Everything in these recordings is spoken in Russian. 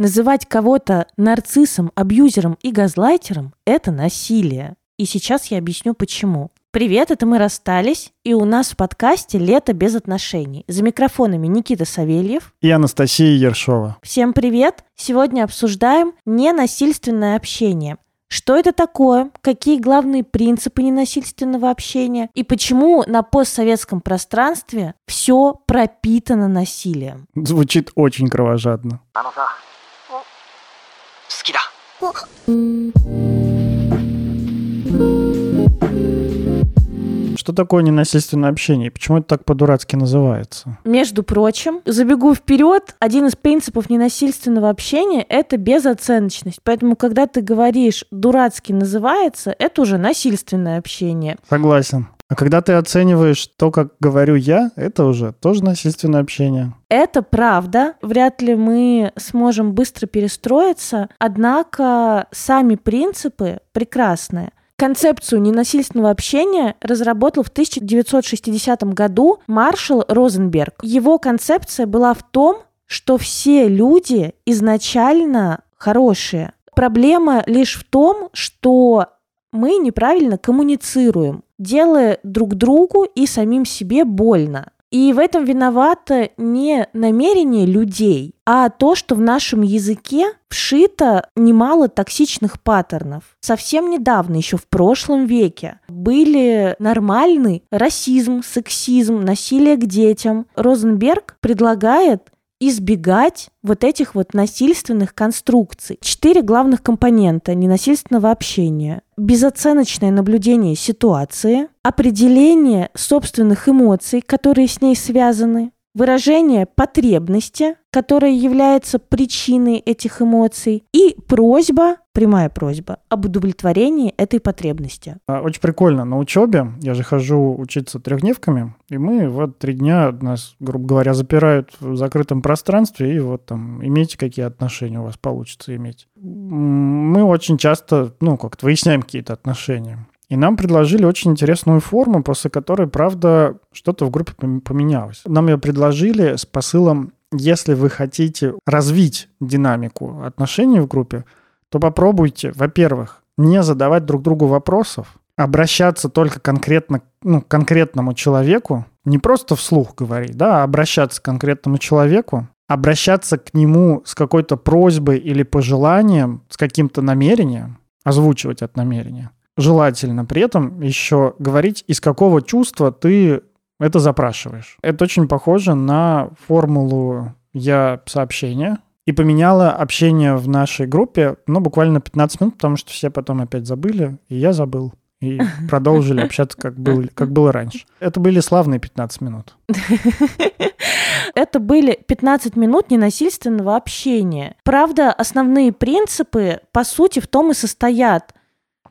Называть кого-то нарциссом, абьюзером и газлайтером – это насилие. И сейчас я объясню почему. Привет, это мы расстались, и у нас в подкасте «Лето без отношений». За микрофонами Никита Савельев и Анастасия Ершова. Всем привет! Сегодня обсуждаем ненасильственное общение. Что это такое? Какие главные принципы ненасильственного общения? И почему на постсоветском пространстве все пропитано насилием? Звучит очень кровожадно. Что такое ненасильственное общение? Почему это так по-дурацки называется? Между прочим, забегу вперед, один из принципов ненасильственного общения – это безоценочность. Поэтому, когда ты говоришь «дурацки называется», это уже насильственное общение. Согласен. А когда ты оцениваешь то, как говорю я, это уже тоже насильственное общение. Это правда. Вряд ли мы сможем быстро перестроиться. Однако сами принципы прекрасные. Концепцию ненасильственного общения разработал в 1960 году Маршал Розенберг. Его концепция была в том, что все люди изначально хорошие. Проблема лишь в том, что мы неправильно коммуницируем, делая друг другу и самим себе больно. И в этом виновато не намерение людей, а то, что в нашем языке вшито немало токсичных паттернов. Совсем недавно, еще в прошлом веке, были нормальный расизм, сексизм, насилие к детям. Розенберг предлагает избегать вот этих вот насильственных конструкций. Четыре главных компонента ненасильственного общения. Безоценочное наблюдение ситуации, определение собственных эмоций, которые с ней связаны, выражение потребности, которая является причиной этих эмоций, и просьба, прямая просьба, об удовлетворении этой потребности. А, очень прикольно. На учебе я же хожу учиться трехдневками, и мы вот три дня нас, грубо говоря, запирают в закрытом пространстве, и вот там имейте какие отношения у вас получится иметь. Мы очень часто, ну, как-то выясняем какие-то отношения. И нам предложили очень интересную форму, после которой, правда, что-то в группе поменялось. Нам ее предложили с посылом, если вы хотите развить динамику отношений в группе, то попробуйте, во-первых, не задавать друг другу вопросов, обращаться только конкретно ну, к конкретному человеку, не просто вслух говорить, да, а обращаться к конкретному человеку, обращаться к нему с какой-то просьбой или пожеланием, с каким-то намерением, озвучивать это намерение – желательно при этом еще говорить, из какого чувства ты это запрашиваешь. Это очень похоже на формулу «я сообщение», и поменяла общение в нашей группе, ну, буквально 15 минут, потому что все потом опять забыли, и я забыл. И продолжили общаться, как, был, как было раньше. Это были славные 15 минут. Это были 15 минут ненасильственного общения. Правда, основные принципы, по сути, в том и состоят –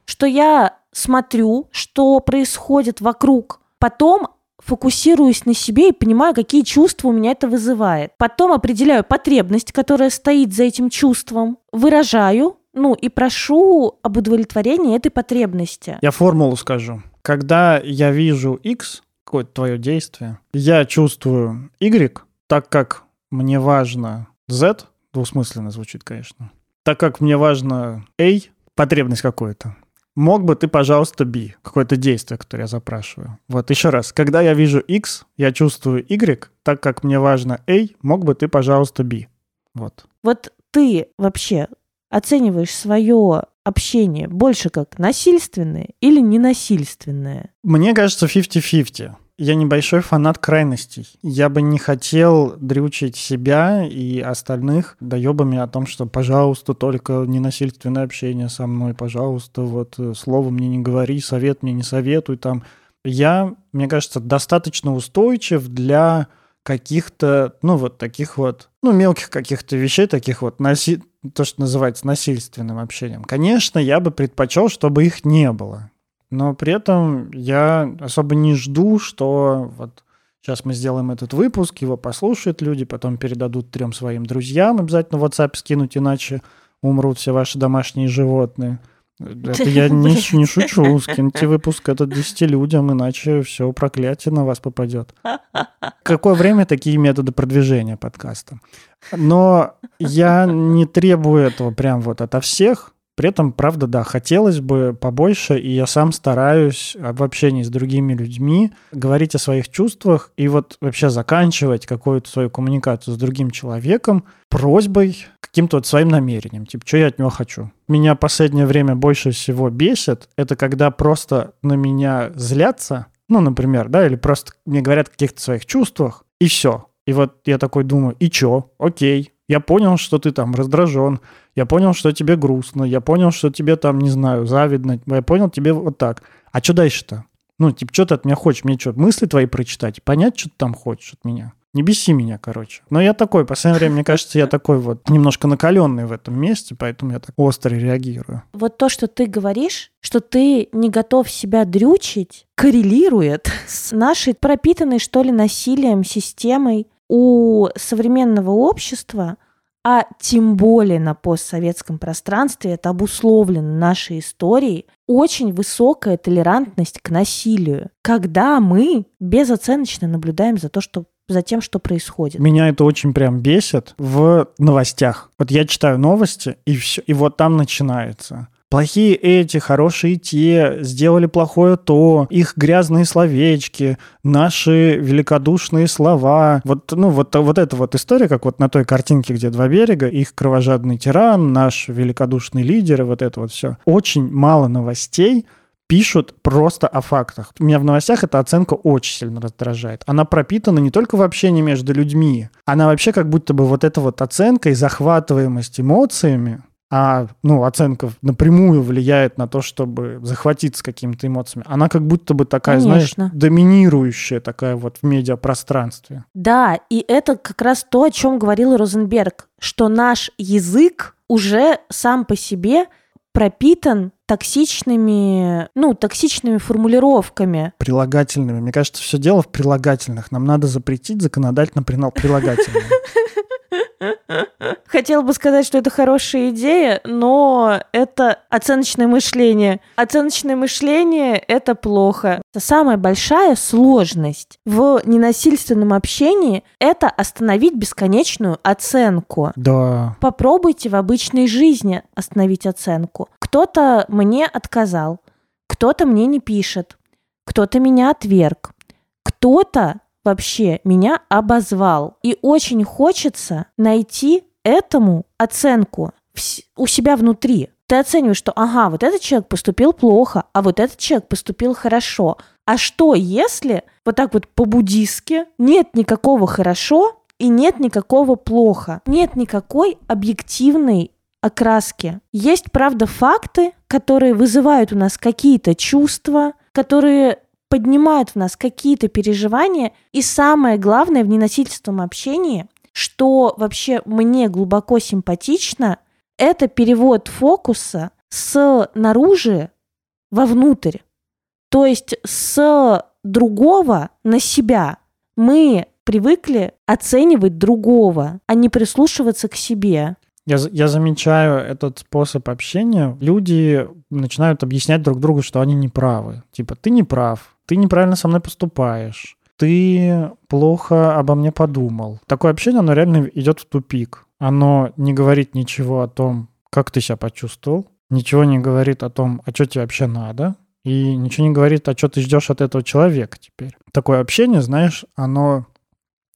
что я смотрю, что происходит вокруг, потом фокусируюсь на себе и понимаю, какие чувства у меня это вызывает. Потом определяю потребность, которая стоит за этим чувством, выражаю, ну и прошу об удовлетворении этой потребности. Я формулу скажу. Когда я вижу X, какое-то твое действие, я чувствую Y, так как мне важно Z, двусмысленно звучит, конечно, так как мне важно A, потребность какую-то, Мог бы ты, пожалуйста, B, какое-то действие, которое я запрашиваю. Вот еще раз, когда я вижу X, я чувствую Y, так как мне важно A, мог бы ты, пожалуйста, B. Вот. Вот ты вообще оцениваешь свое общение больше как насильственное или ненасильственное? Мне кажется, 50-50. Я небольшой фанат крайностей. Я бы не хотел дрючить себя и остальных доебами о том, что, пожалуйста, только ненасильственное общение со мной, пожалуйста, вот э, слово мне не говори, совет мне не советуй там. Я, мне кажется, достаточно устойчив для каких-то, ну, вот таких вот, ну, мелких каких-то вещей, таких вот, наси... то, что называется насильственным общением. Конечно, я бы предпочел, чтобы их не было но при этом я особо не жду, что вот сейчас мы сделаем этот выпуск, его послушают люди, потом передадут трем своим друзьям, обязательно в WhatsApp скинуть, иначе умрут все ваши домашние животные. Это я не, не шучу. Скиньте выпуск этот 10 людям, иначе все проклятие на вас попадет. Какое время такие методы продвижения подкаста? Но я не требую этого прям вот ото всех. При этом, правда, да, хотелось бы побольше, и я сам стараюсь в общении с другими людьми говорить о своих чувствах и вот вообще заканчивать какую-то свою коммуникацию с другим человеком просьбой, каким-то вот своим намерением, типа, что я от него хочу. Меня последнее время больше всего бесит, это когда просто на меня злятся, ну, например, да, или просто мне говорят о каких-то своих чувствах, и все. И вот я такой думаю, и чё? Окей, я понял, что ты там раздражен, я понял, что тебе грустно, я понял, что тебе там, не знаю, завидно, я понял тебе вот так. А что дальше-то? Ну, типа, что ты от меня хочешь? Мне что, мысли твои прочитать? Понять, что ты там хочешь от меня? Не беси меня, короче. Но я такой, в последнее время, мне кажется, я такой вот немножко накаленный в этом месте, поэтому я так остро реагирую. Вот то, что ты говоришь, что ты не готов себя дрючить, коррелирует с нашей пропитанной, что ли, насилием системой у современного общества, а тем более на постсоветском пространстве, это обусловлено нашей историей, очень высокая толерантность к насилию, когда мы безоценочно наблюдаем за то, что за тем, что происходит. Меня это очень прям бесит в новостях. Вот я читаю новости, и все, и вот там начинается плохие эти, хорошие те, сделали плохое то, их грязные словечки, наши великодушные слова. Вот, ну, вот, вот эта вот история, как вот на той картинке, где два берега, их кровожадный тиран, наш великодушный лидер, и вот это вот все. Очень мало новостей, пишут просто о фактах. Меня в новостях эта оценка очень сильно раздражает. Она пропитана не только в общении между людьми, она вообще как будто бы вот эта вот оценка и захватываемость эмоциями, а ну, оценка напрямую влияет на то, чтобы захватиться какими-то эмоциями, она как будто бы такая, Конечно. знаешь, доминирующая такая вот в медиапространстве. Да, и это как раз то, о чем говорил Розенберг, что наш язык уже сам по себе пропитан токсичными, ну, токсичными формулировками. Прилагательными. Мне кажется, все дело в прилагательных. Нам надо запретить законодательно прилагательные. Хотела бы сказать, что это хорошая идея, но это оценочное мышление. Оценочное мышление — это плохо. Самая большая сложность в ненасильственном общении — это остановить бесконечную оценку. Да. Попробуйте в обычной жизни остановить оценку. Кто-то мне отказал, кто-то мне не пишет, кто-то меня отверг, кто-то вообще меня обозвал. И очень хочется найти этому оценку у себя внутри. Ты оцениваешь, что ага, вот этот человек поступил плохо, а вот этот человек поступил хорошо. А что, если вот так вот по-буддистски нет никакого хорошо и нет никакого плохо? Нет никакой объективной окраски. Есть, правда, факты, которые вызывают у нас какие-то чувства, которые поднимают в нас какие-то переживания. И самое главное в ненасильственном общении, что вообще мне глубоко симпатично, это перевод фокуса с наружи вовнутрь. То есть с другого на себя. Мы привыкли оценивать другого, а не прислушиваться к себе. Я, я замечаю этот способ общения. Люди начинают объяснять друг другу, что они не правы. Типа, ты не прав, ты неправильно со мной поступаешь, ты плохо обо мне подумал. Такое общение, оно реально идет в тупик. Оно не говорит ничего о том, как ты себя почувствовал, ничего не говорит о том, а что тебе вообще надо, и ничего не говорит, а что ты ждешь от этого человека теперь. Такое общение, знаешь, оно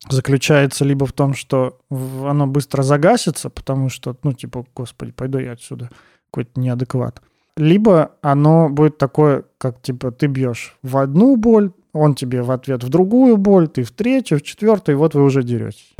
заключается либо в том, что оно быстро загасится, потому что, ну, типа, господи, пойду я отсюда, какой-то неадекват. Либо оно будет такое, как, типа, ты бьешь в одну боль, он тебе в ответ в другую боль, ты в третью, в четвертую, и вот вы уже деретесь.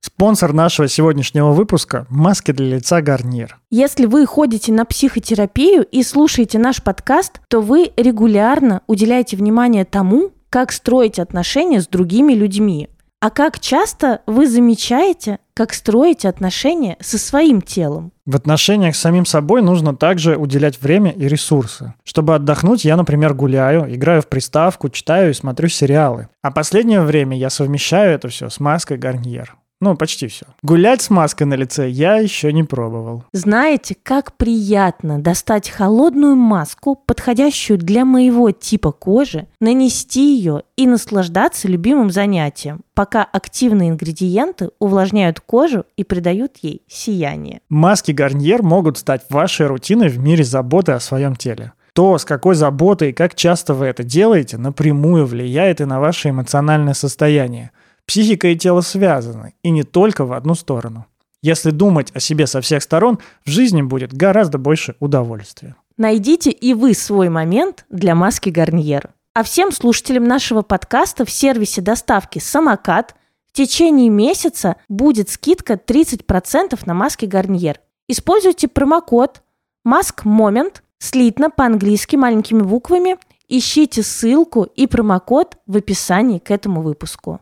Спонсор нашего сегодняшнего выпуска – маски для лица Гарнир. Если вы ходите на психотерапию и слушаете наш подкаст, то вы регулярно уделяете внимание тому, как строить отношения с другими людьми. А как часто вы замечаете, как строите отношения со своим телом? В отношениях с самим собой нужно также уделять время и ресурсы. Чтобы отдохнуть, я, например, гуляю, играю в приставку, читаю и смотрю сериалы. А последнее время я совмещаю это все с маской Гарниер. Ну, почти все. Гулять с маской на лице я еще не пробовал. Знаете, как приятно достать холодную маску, подходящую для моего типа кожи, нанести ее и наслаждаться любимым занятием, пока активные ингредиенты увлажняют кожу и придают ей сияние. Маски Гарниер могут стать вашей рутиной в мире заботы о своем теле. То, с какой заботой и как часто вы это делаете, напрямую влияет и на ваше эмоциональное состояние – Психика и тело связаны, и не только в одну сторону. Если думать о себе со всех сторон, в жизни будет гораздо больше удовольствия. Найдите и вы свой момент для маски Гарниер. А всем слушателям нашего подкаста в сервисе доставки «Самокат» в течение месяца будет скидка 30% на маски Гарниер. Используйте промокод Mask Moment, слитно по-английски маленькими буквами. Ищите ссылку и промокод в описании к этому выпуску.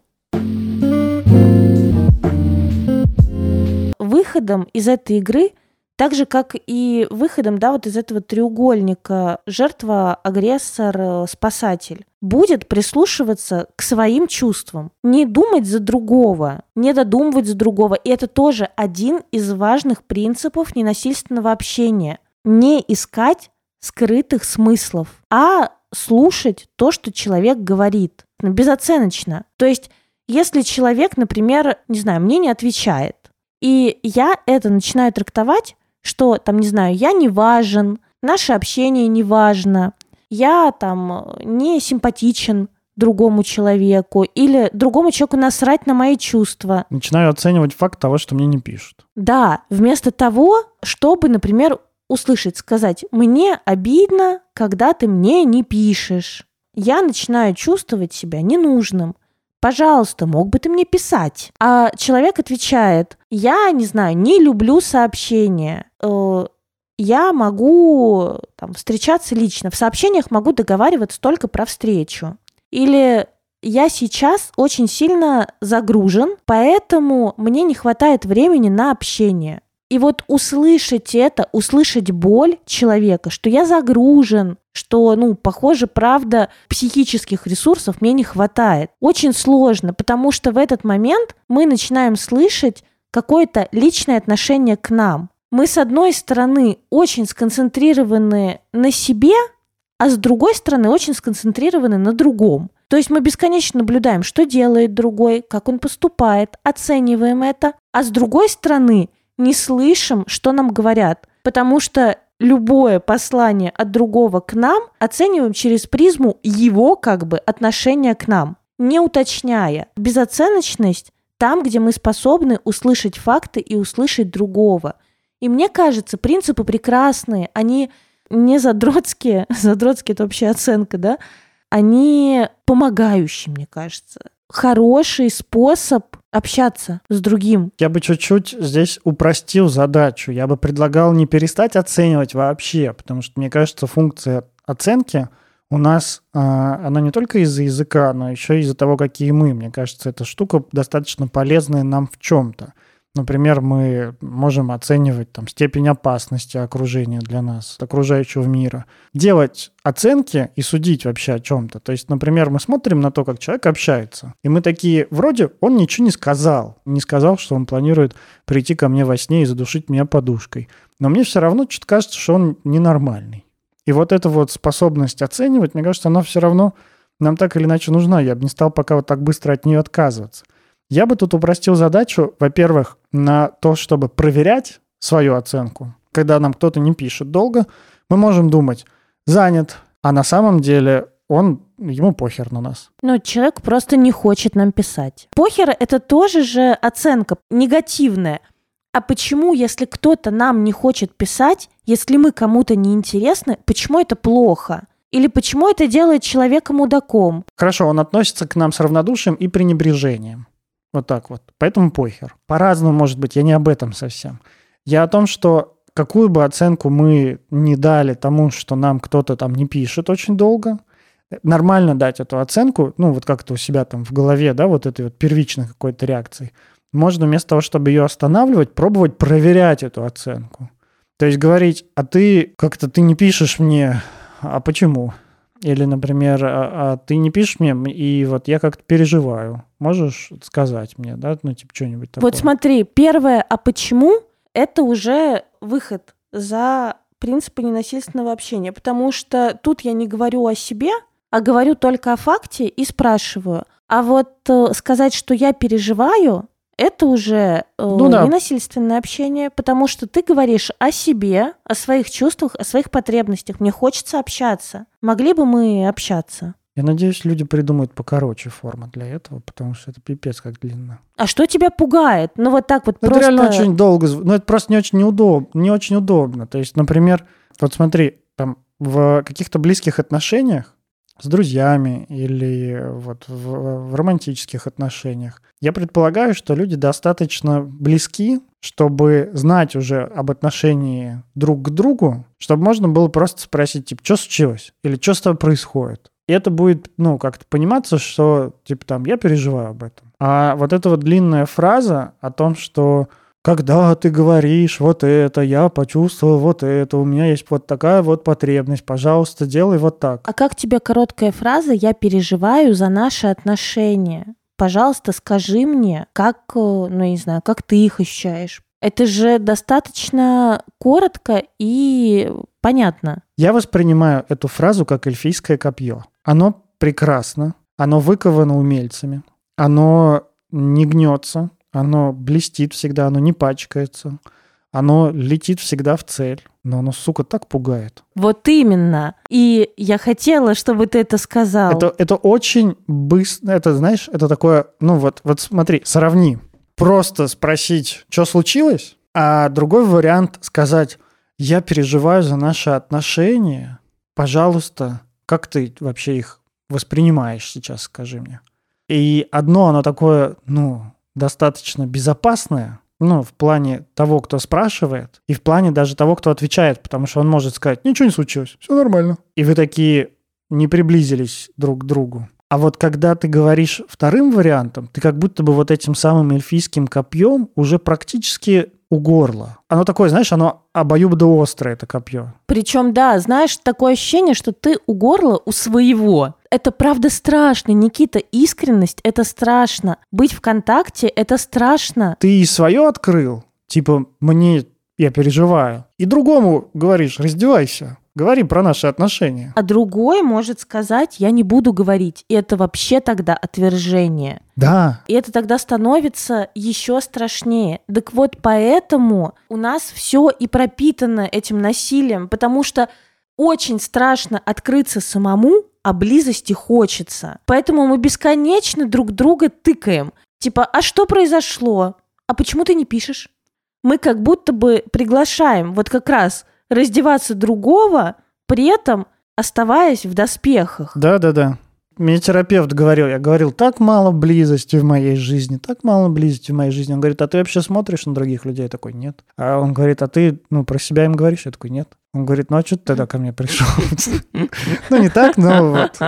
Выходом из этой игры, так же как и выходом, да, вот из этого треугольника жертва, агрессор, спасатель, будет прислушиваться к своим чувствам, не думать за другого, не додумывать за другого. И это тоже один из важных принципов ненасильственного общения. Не искать скрытых смыслов, а слушать то, что человек говорит безоценочно. То есть если человек, например, не знаю, мне не отвечает, и я это начинаю трактовать, что там, не знаю, я не важен, наше общение не важно, я там не симпатичен другому человеку, или другому человеку насрать на мои чувства. Начинаю оценивать факт того, что мне не пишут. Да, вместо того, чтобы, например, услышать, сказать, мне обидно, когда ты мне не пишешь. Я начинаю чувствовать себя ненужным пожалуйста, мог бы ты мне писать? А человек отвечает, я не знаю, не люблю сообщения. Э, я могу там, встречаться лично. В сообщениях могу договариваться только про встречу. Или я сейчас очень сильно загружен, поэтому мне не хватает времени на общение. И вот услышать это, услышать боль человека, что я загружен, что, ну, похоже, правда, психических ресурсов мне не хватает. Очень сложно, потому что в этот момент мы начинаем слышать какое-то личное отношение к нам. Мы, с одной стороны, очень сконцентрированы на себе, а с другой стороны, очень сконцентрированы на другом. То есть мы бесконечно наблюдаем, что делает другой, как он поступает, оцениваем это, а с другой стороны, не слышим, что нам говорят, потому что любое послание от другого к нам оцениваем через призму его как бы отношения к нам, не уточняя. Безоценочность там, где мы способны услышать факты и услышать другого. И мне кажется, принципы прекрасные, они не задротские, задротские это общая оценка, да, они помогающие, мне кажется. Хороший способ общаться с другим. Я бы чуть-чуть здесь упростил задачу. Я бы предлагал не перестать оценивать вообще, потому что, мне кажется, функция оценки у нас, а, она не только из-за языка, но еще из-за того, какие мы. Мне кажется, эта штука достаточно полезная нам в чем-то. Например, мы можем оценивать там, степень опасности окружения для нас, окружающего мира. Делать оценки и судить вообще о чем-то. То есть, например, мы смотрим на то, как человек общается, и мы такие, вроде он ничего не сказал. Не сказал, что он планирует прийти ко мне во сне и задушить меня подушкой. Но мне все равно что-то кажется, что он ненормальный. И вот эта вот способность оценивать, мне кажется, она все равно нам так или иначе нужна. Я бы не стал пока вот так быстро от нее отказываться. Я бы тут упростил задачу, во-первых, на то, чтобы проверять свою оценку. Когда нам кто-то не пишет долго, мы можем думать, занят, а на самом деле он ему похер на нас. Ну, человек просто не хочет нам писать. Похер — это тоже же оценка негативная. А почему, если кто-то нам не хочет писать, если мы кому-то не интересны, почему это плохо? Или почему это делает человека мудаком? Хорошо, он относится к нам с равнодушием и пренебрежением. Вот так вот. Поэтому похер. По-разному может быть, я не об этом совсем. Я о том, что какую бы оценку мы не дали тому, что нам кто-то там не пишет очень долго, нормально дать эту оценку, ну вот как-то у себя там в голове, да, вот этой вот первичной какой-то реакции, можно вместо того, чтобы ее останавливать, пробовать проверять эту оценку. То есть говорить, а ты как-то ты не пишешь мне, а почему? Или, например, а, а ты не пишешь мне, и вот я как-то переживаю. Можешь сказать мне, да, ну, типа, что-нибудь такое? Вот смотри, первое, а почему, это уже выход за принципы ненасильственного общения, потому что тут я не говорю о себе, а говорю только о факте и спрашиваю. А вот э, сказать, что я переживаю, это уже э, ну, да. ненасильственное общение, потому что ты говоришь о себе, о своих чувствах, о своих потребностях. Мне хочется общаться. Могли бы мы общаться? Я надеюсь, люди придумают покороче форму для этого, потому что это пипец как длинно. А что тебя пугает? Ну вот так вот ну, просто... Это реально очень долго, ну это просто не очень неудобно, не очень удобно. То есть, например, вот смотри, там в каких-то близких отношениях с друзьями или вот в, в романтических отношениях. Я предполагаю, что люди достаточно близки, чтобы знать уже об отношении друг к другу, чтобы можно было просто спросить, типа, что случилось? Или что с тобой происходит? И это будет, ну, как-то пониматься, что, типа, там, я переживаю об этом. А вот эта вот длинная фраза о том, что когда ты говоришь вот это, я почувствовал вот это, у меня есть вот такая вот потребность, пожалуйста, делай вот так. А как тебе короткая фраза «я переживаю за наши отношения»? Пожалуйста, скажи мне, как, э, ну, не знаю, как ты их ощущаешь? Это же достаточно коротко и понятно. Я воспринимаю эту фразу как эльфийское копье. Оно прекрасно, оно выковано умельцами, оно не гнется, оно блестит всегда, оно не пачкается, оно летит всегда в цель. Но оно, сука, так пугает. Вот именно. И я хотела, чтобы ты это сказал. Это, это очень быстро. Это, знаешь, это такое... Ну вот, вот смотри, сравни. Просто спросить, что случилось, а другой вариант сказать, я переживаю за наши отношения. Пожалуйста, как ты вообще их воспринимаешь сейчас, скажи мне. И одно, оно такое, ну, достаточно безопасная, ну, в плане того, кто спрашивает, и в плане даже того, кто отвечает, потому что он может сказать, ничего не случилось, все нормально. И вы такие не приблизились друг к другу. А вот когда ты говоришь вторым вариантом, ты как будто бы вот этим самым эльфийским копьем уже практически у горла. Оно такое, знаешь, оно обоюдоострое, это копье. Причем, да, знаешь, такое ощущение, что ты у горла у своего. Это правда страшно, Никита, искренность – это страшно. Быть в контакте – это страшно. Ты и свое открыл, типа, мне я переживаю. И другому говоришь, раздевайся. Говори про наши отношения. А другой может сказать, я не буду говорить. И это вообще тогда отвержение. Да. И это тогда становится еще страшнее. Так вот, поэтому у нас все и пропитано этим насилием, потому что очень страшно открыться самому, а близости хочется. Поэтому мы бесконечно друг друга тыкаем. Типа, а что произошло? А почему ты не пишешь? Мы как будто бы приглашаем вот как раз раздеваться другого, при этом оставаясь в доспехах. Да-да-да. Мне терапевт говорил, я говорил, так мало близости в моей жизни, так мало близости в моей жизни. Он говорит, а ты вообще смотришь на других людей? Я такой, нет. А он говорит, а ты, ну, про себя им говоришь? Я такой, нет. Он говорит, ну, а что ты тогда ко мне пришел? Ну, не так, но вот.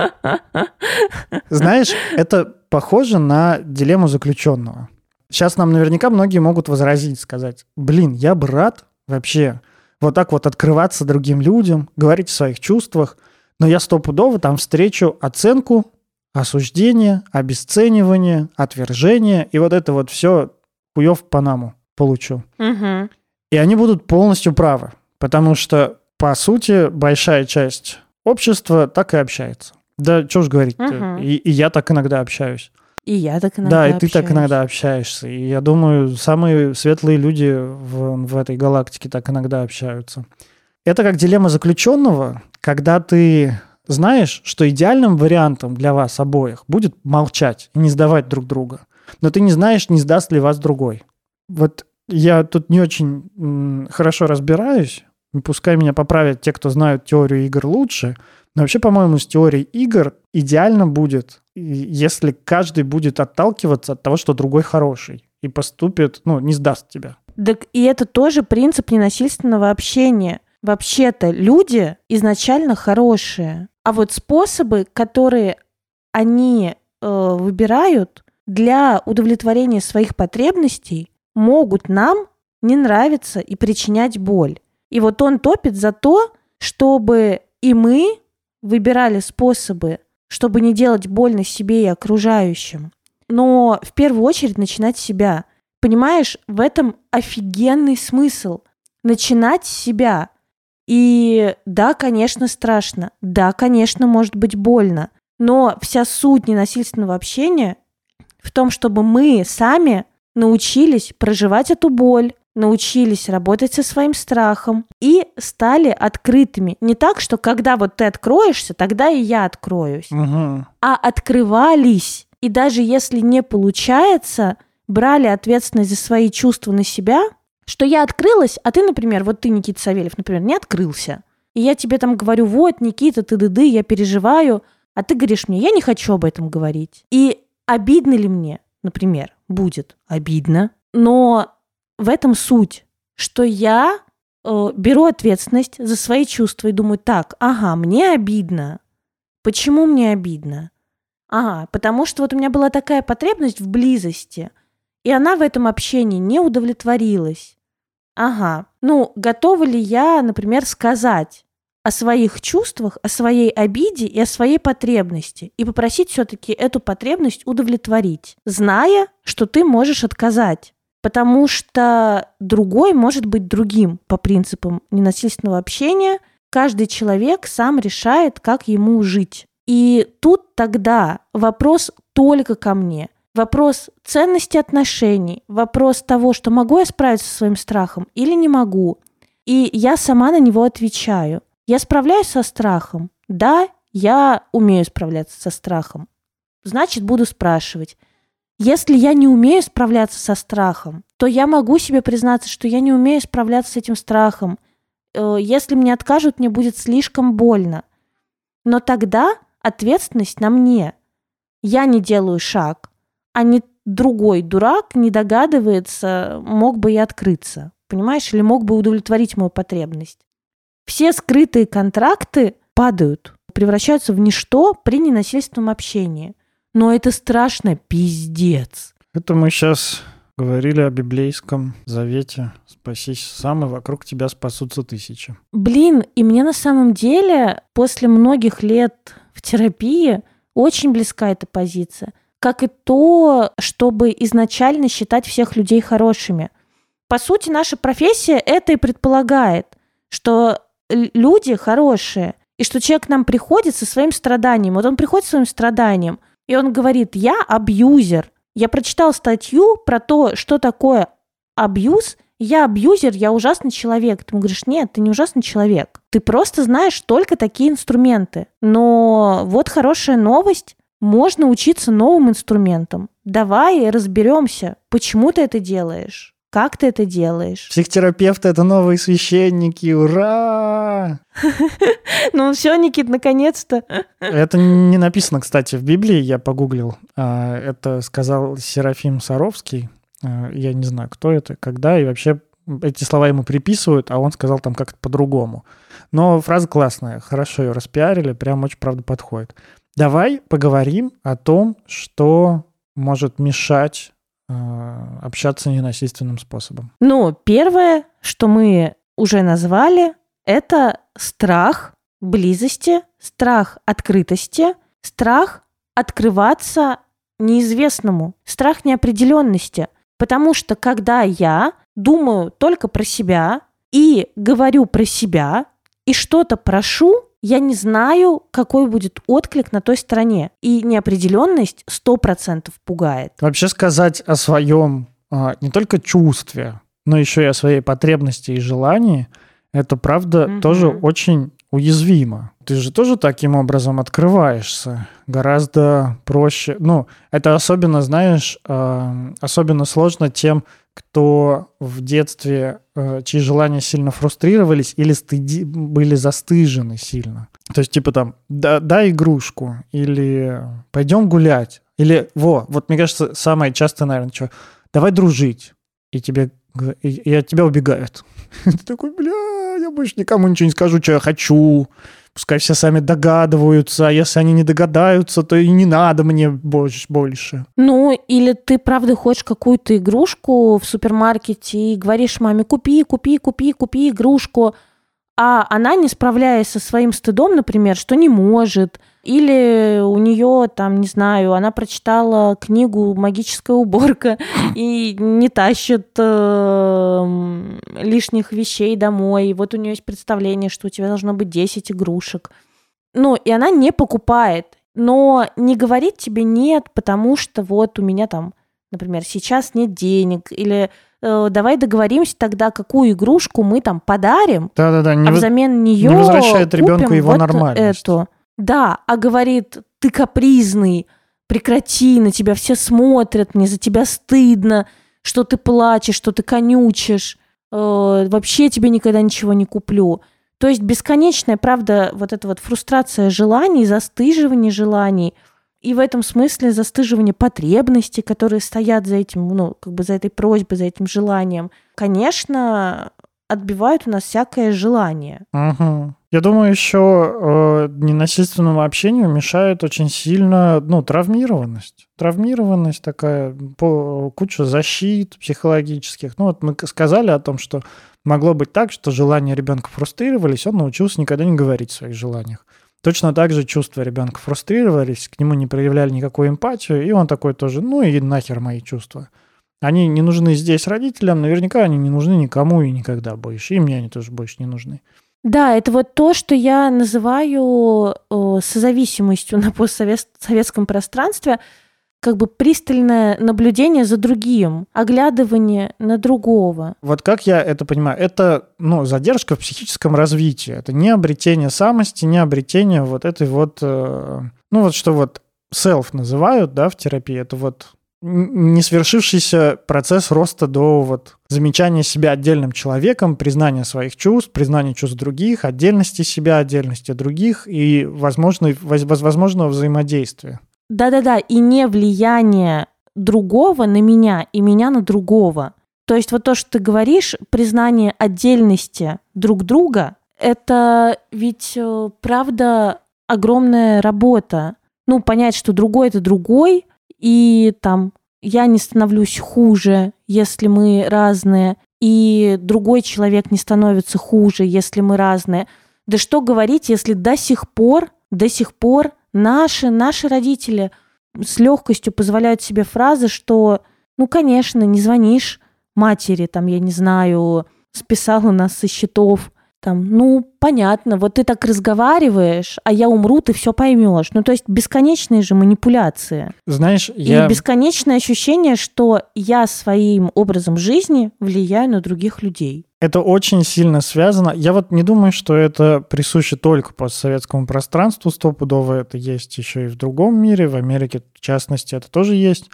Знаешь, это похоже на дилемму заключенного. Сейчас нам наверняка многие могут возразить, сказать, блин, я бы рад вообще вот так вот открываться другим людям, говорить о своих чувствах, но я стопудово там встречу оценку, осуждение, обесценивание, отвержение, и вот это вот все хуев Панаму получу. Угу. И они будут полностью правы, потому что, по сути, большая часть общества так и общается. Да, что ж говорить, угу. и, и я так иногда общаюсь. И я так иногда Да, и общаюсь. ты так иногда общаешься. И я думаю, самые светлые люди в, в этой галактике так иногда общаются. Это как дилемма заключенного, когда ты знаешь, что идеальным вариантом для вас обоих будет молчать и не сдавать друг друга. Но ты не знаешь, не сдаст ли вас другой. Вот я тут не очень хорошо разбираюсь. Пускай меня поправят те, кто знают теорию игр лучше. Но вообще, по-моему, с теорией игр идеально будет, если каждый будет отталкиваться от того, что другой хороший и поступит, ну, не сдаст тебя. Так и это тоже принцип ненасильственного общения. Вообще-то люди изначально хорошие, а вот способы, которые они э, выбирают для удовлетворения своих потребностей, могут нам не нравиться и причинять боль. И вот он топит за то, чтобы и мы выбирали способы, чтобы не делать больно себе и окружающим. Но в первую очередь начинать себя. Понимаешь, в этом офигенный смысл. Начинать себя. И да, конечно, страшно. Да, конечно, может быть больно. Но вся суть ненасильственного общения в том, чтобы мы сами научились проживать эту боль, научились работать со своим страхом и стали открытыми. Не так, что когда вот ты откроешься, тогда и я откроюсь, Угу. а открывались. И даже если не получается, брали ответственность за свои чувства на себя, что я открылась, а ты, например, вот ты, Никита Савельев, например, не открылся. И я тебе там говорю, вот, Никита, ты ды я переживаю, а ты говоришь мне, я не хочу об этом говорить. И обидно ли мне, например, будет обидно, но в этом суть, что я э, беру ответственность за свои чувства и думаю, так, ага, мне обидно. Почему мне обидно? Ага, потому что вот у меня была такая потребность в близости, и она в этом общении не удовлетворилась. Ага, ну, готова ли я, например, сказать о своих чувствах, о своей обиде и о своей потребности и попросить все-таки эту потребность удовлетворить, зная, что ты можешь отказать. Потому что другой может быть другим по принципам ненасильственного общения. Каждый человек сам решает, как ему жить. И тут тогда вопрос только ко мне. Вопрос ценности отношений, вопрос того, что могу я справиться со своим страхом или не могу. И я сама на него отвечаю. Я справляюсь со страхом. Да, я умею справляться со страхом. Значит, буду спрашивать. Если я не умею справляться со страхом, то я могу себе признаться, что я не умею справляться с этим страхом. Э, Если мне откажут, мне будет слишком больно. Но тогда ответственность на мне. Я не делаю шаг, а не другой дурак не догадывается, мог бы и открыться. Понимаешь, или мог бы удовлетворить мою потребность. Все скрытые контракты падают, превращаются в ничто при ненасильственном общении. Но это страшно, пиздец. Это мы сейчас говорили о библейском завете. Спасись сам, и вокруг тебя спасутся тысячи. Блин, и мне на самом деле после многих лет в терапии очень близка эта позиция. Как и то, чтобы изначально считать всех людей хорошими. По сути, наша профессия это и предполагает, что люди хорошие, и что человек к нам приходит со своим страданием. Вот он приходит со своим страданием, и он говорит, я абьюзер. Я прочитал статью про то, что такое абьюз. Я абьюзер, я ужасный человек. Ты ему говоришь, нет, ты не ужасный человек. Ты просто знаешь только такие инструменты. Но вот хорошая новость. Можно учиться новым инструментам. Давай разберемся, почему ты это делаешь. Как ты это делаешь? Психотерапевты — это новые священники, ура! Ну все, Никит, наконец-то. Это не написано, кстати, в Библии, я погуглил. А, Это сказал Серафим Саровский. А, Я не знаю, кто это, когда, и вообще эти слова ему приписывают, а он сказал там как-то по-другому. Но фраза классная, хорошо ее распиарили, прям очень, правда, подходит. Давай поговорим о том, что может мешать общаться ненасильственным способом. Ну, первое, что мы уже назвали, это страх близости, страх открытости, страх открываться неизвестному, страх неопределенности. Потому что когда я думаю только про себя и говорю про себя и что-то прошу, я не знаю, какой будет отклик на той стороне. И неопределенность 100% пугает. Вообще сказать о своем а, не только чувстве, но еще и о своей потребности и желании, это правда Мгм. тоже очень уязвимо. Ты же тоже таким образом открываешься. Гораздо проще. Ну, это особенно, знаешь, а, особенно сложно тем, кто в детстве, э, чьи желания сильно фрустрировались или стыди, были застыжены сильно. То есть, типа там, да, дай игрушку, или пойдем гулять, или, во, вот мне кажется, самое частое, наверное, что, давай дружить, и тебе, и, и от тебя убегают. Ты такой, бля, я больше никому ничего не скажу, что я хочу, пускай все сами догадываются, а если они не догадаются, то и не надо мне больше. больше. Ну, или ты правда хочешь какую-то игрушку в супермаркете и говоришь маме, купи, купи, купи, купи игрушку, а она, не справляясь со своим стыдом, например, что не может, или у нее, там, не знаю, она прочитала книгу «Магическая уборка» и не тащит э, лишних вещей домой. И вот у нее есть представление, что у тебя должно быть 10 игрушек. Ну, и она не покупает. Но не говорит тебе нет, потому что вот у меня там, например, сейчас нет денег, или э, давай договоримся тогда, какую игрушку мы там подарим, Да-да-да, не, а взамен нее не возвращает ребенку его вот нормальность. эту. Да, а говорит, ты капризный, прекрати, на тебя все смотрят, мне за тебя стыдно, что ты плачешь, что ты конючишь, э, вообще тебе никогда ничего не куплю. То есть бесконечная, правда, вот эта вот фрустрация желаний, застыживание желаний, и в этом смысле застыживание потребностей, которые стоят за этим, ну, как бы за этой просьбой, за этим желанием, конечно, отбивают у нас всякое желание. Мгм. Я думаю, еще э, ненасильственному общению мешает очень сильно, ну, травмированность. Травмированность такая, по, куча защит психологических. Ну, вот мы сказали о том, что могло быть так, что желания ребенка фрустрировались, он научился никогда не говорить о своих желаниях. Точно так же чувства ребенка фрустрировались, к нему не проявляли никакую эмпатию, и он такой тоже, ну и нахер мои чувства. Они не нужны здесь родителям, наверняка они не нужны никому и никогда больше. И мне они тоже больше не нужны. Да, это вот то, что я называю э, созависимостью на постсоветском пространстве, как бы пристальное наблюдение за другим, оглядывание на другого. Вот как я это понимаю, это ну, задержка в психическом развитии. Это не обретение самости, не обретение вот этой вот, э, ну вот что вот self называют, да, в терапии. Это вот не свершившийся процесс роста до вот замечания себя отдельным человеком, признания своих чувств, признания чувств других, отдельности себя, отдельности других и возможной, воз- возможного взаимодействия. Да-да-да, и не влияние другого на меня и меня на другого. То есть вот то, что ты говоришь, признание отдельности друг друга, это ведь э, правда огромная работа. Ну, понять, что другой это другой, и там я не становлюсь хуже, если мы разные, и другой человек не становится хуже, если мы разные. Да что говорить, если до сих пор, до сих пор наши, наши родители с легкостью позволяют себе фразы, что, ну, конечно, не звонишь матери, там, я не знаю, списала нас со счетов, там, ну, понятно, вот ты так разговариваешь, а я умру, ты все поймешь. Ну, то есть бесконечные же манипуляции. Знаешь, я... И бесконечное ощущение, что я своим образом жизни влияю на других людей. Это очень сильно связано. Я вот не думаю, что это присуще только постсоветскому пространству стопудово. Это есть еще и в другом мире. В Америке, в частности, это тоже есть.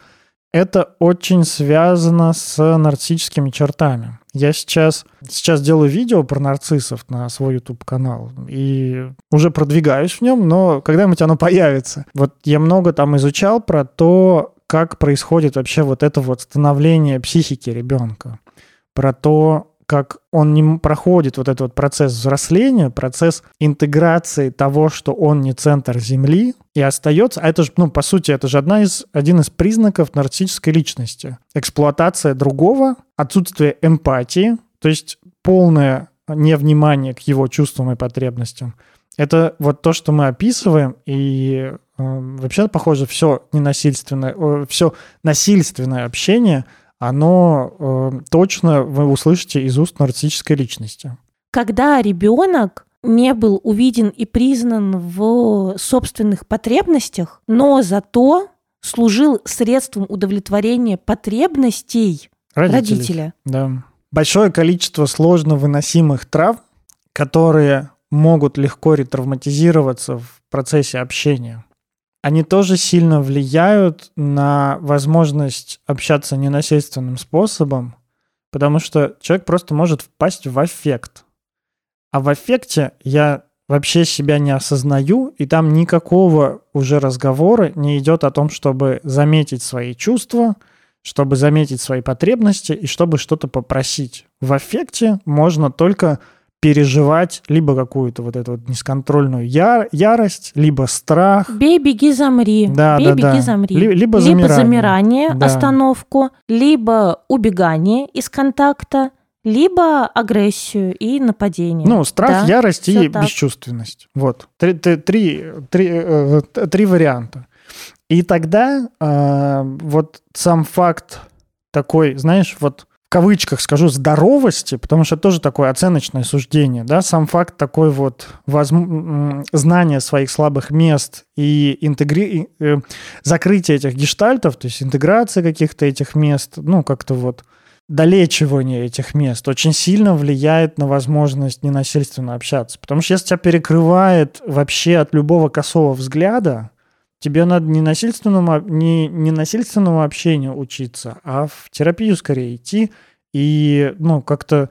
Это очень связано с нарциссическими чертами. Я сейчас, сейчас делаю видео про нарциссов на свой YouTube-канал и уже продвигаюсь в нем, но когда-нибудь оно появится. Вот я много там изучал про то, как происходит вообще вот это вот становление психики ребенка. Про то, как он не проходит вот этот вот процесс взросления, процесс интеграции того, что он не центр Земли, и остается, а это же, ну, по сути, это же одна из, один из признаков нарциссической личности. Эксплуатация другого, отсутствие эмпатии, то есть полное невнимание к его чувствам и потребностям. Это вот то, что мы описываем, и э, вообще, похоже, все ненасильственное, э, все насильственное общение – оно э, точно вы услышите из уст нарциссической личности. Когда ребенок не был увиден и признан в собственных потребностях, но зато служил средством удовлетворения потребностей Родителей. родителя. Да. Большое количество сложно выносимых травм, которые могут легко ретравматизироваться в процессе общения они тоже сильно влияют на возможность общаться ненасильственным способом, потому что человек просто может впасть в аффект. А в аффекте я вообще себя не осознаю, и там никакого уже разговора не идет о том, чтобы заметить свои чувства, чтобы заметить свои потребности и чтобы что-то попросить. В аффекте можно только переживать либо какую-то вот эту вот несконтрольную яр- ярость, либо страх. Бей, беги, замри. Да, Бей, да, беги, да. замри. Ли- либо либо замирание. замирание, Да. остановку, либо убегание из контакта, либо агрессию и нападение. Ну, страх, Да, ярость и так. бесчувственность. Вот. Три, три, три, три, э, три варианта. И тогда э, вот сам факт такой, знаешь, вот в кавычках скажу, здоровости, потому что это тоже такое оценочное суждение, да, сам факт такой вот м, знания своих слабых мест и интегри... э, закрытие этих гештальтов, то есть интеграция каких-то этих мест, ну, как-то вот долечивание этих мест очень сильно влияет на возможность ненасильственно общаться. Потому что если тебя перекрывает вообще от любого косого взгляда, тебе надо не насильственному, не, не насильственному общению учиться, а в терапию скорее идти и, ну, как-то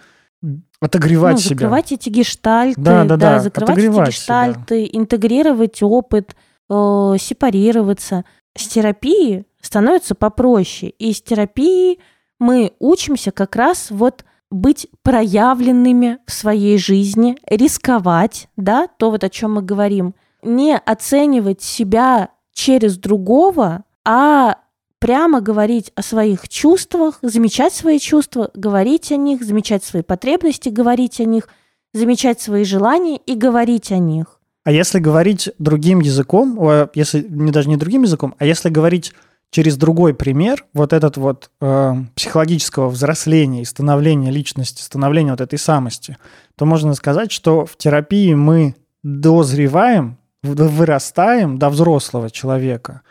отогревать ну, себя. закрывать эти гештальты, Да, да, да, закрывать отогревать эти гештальты, интегрировать опыт, э, сепарироваться. С терапией становится попроще. И с терапией мы учимся как раз вот быть проявленными в своей жизни, рисковать, да, то вот о чем мы говорим, не оценивать себя через другого, а прямо говорить о своих чувствах, замечать свои чувства, говорить о них, замечать свои потребности, говорить о них, замечать свои желания и говорить о них. А если говорить другим языком, если не даже не другим языком, а если говорить через другой пример, вот этот вот э, психологического взросления и становления личности, становления вот этой самости, то можно сказать, что в терапии мы дозреваем, вырастаем до взрослого человека,